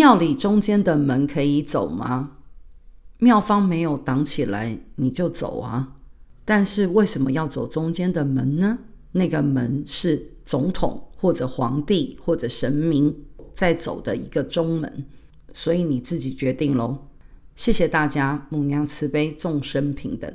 庙里中间的门可以走吗？庙方没有挡起来，你就走啊。但是为什么要走中间的门呢？那个门是总统或者皇帝或者神明在走的一个中门，所以你自己决定喽。谢谢大家，母娘慈悲，众生平等。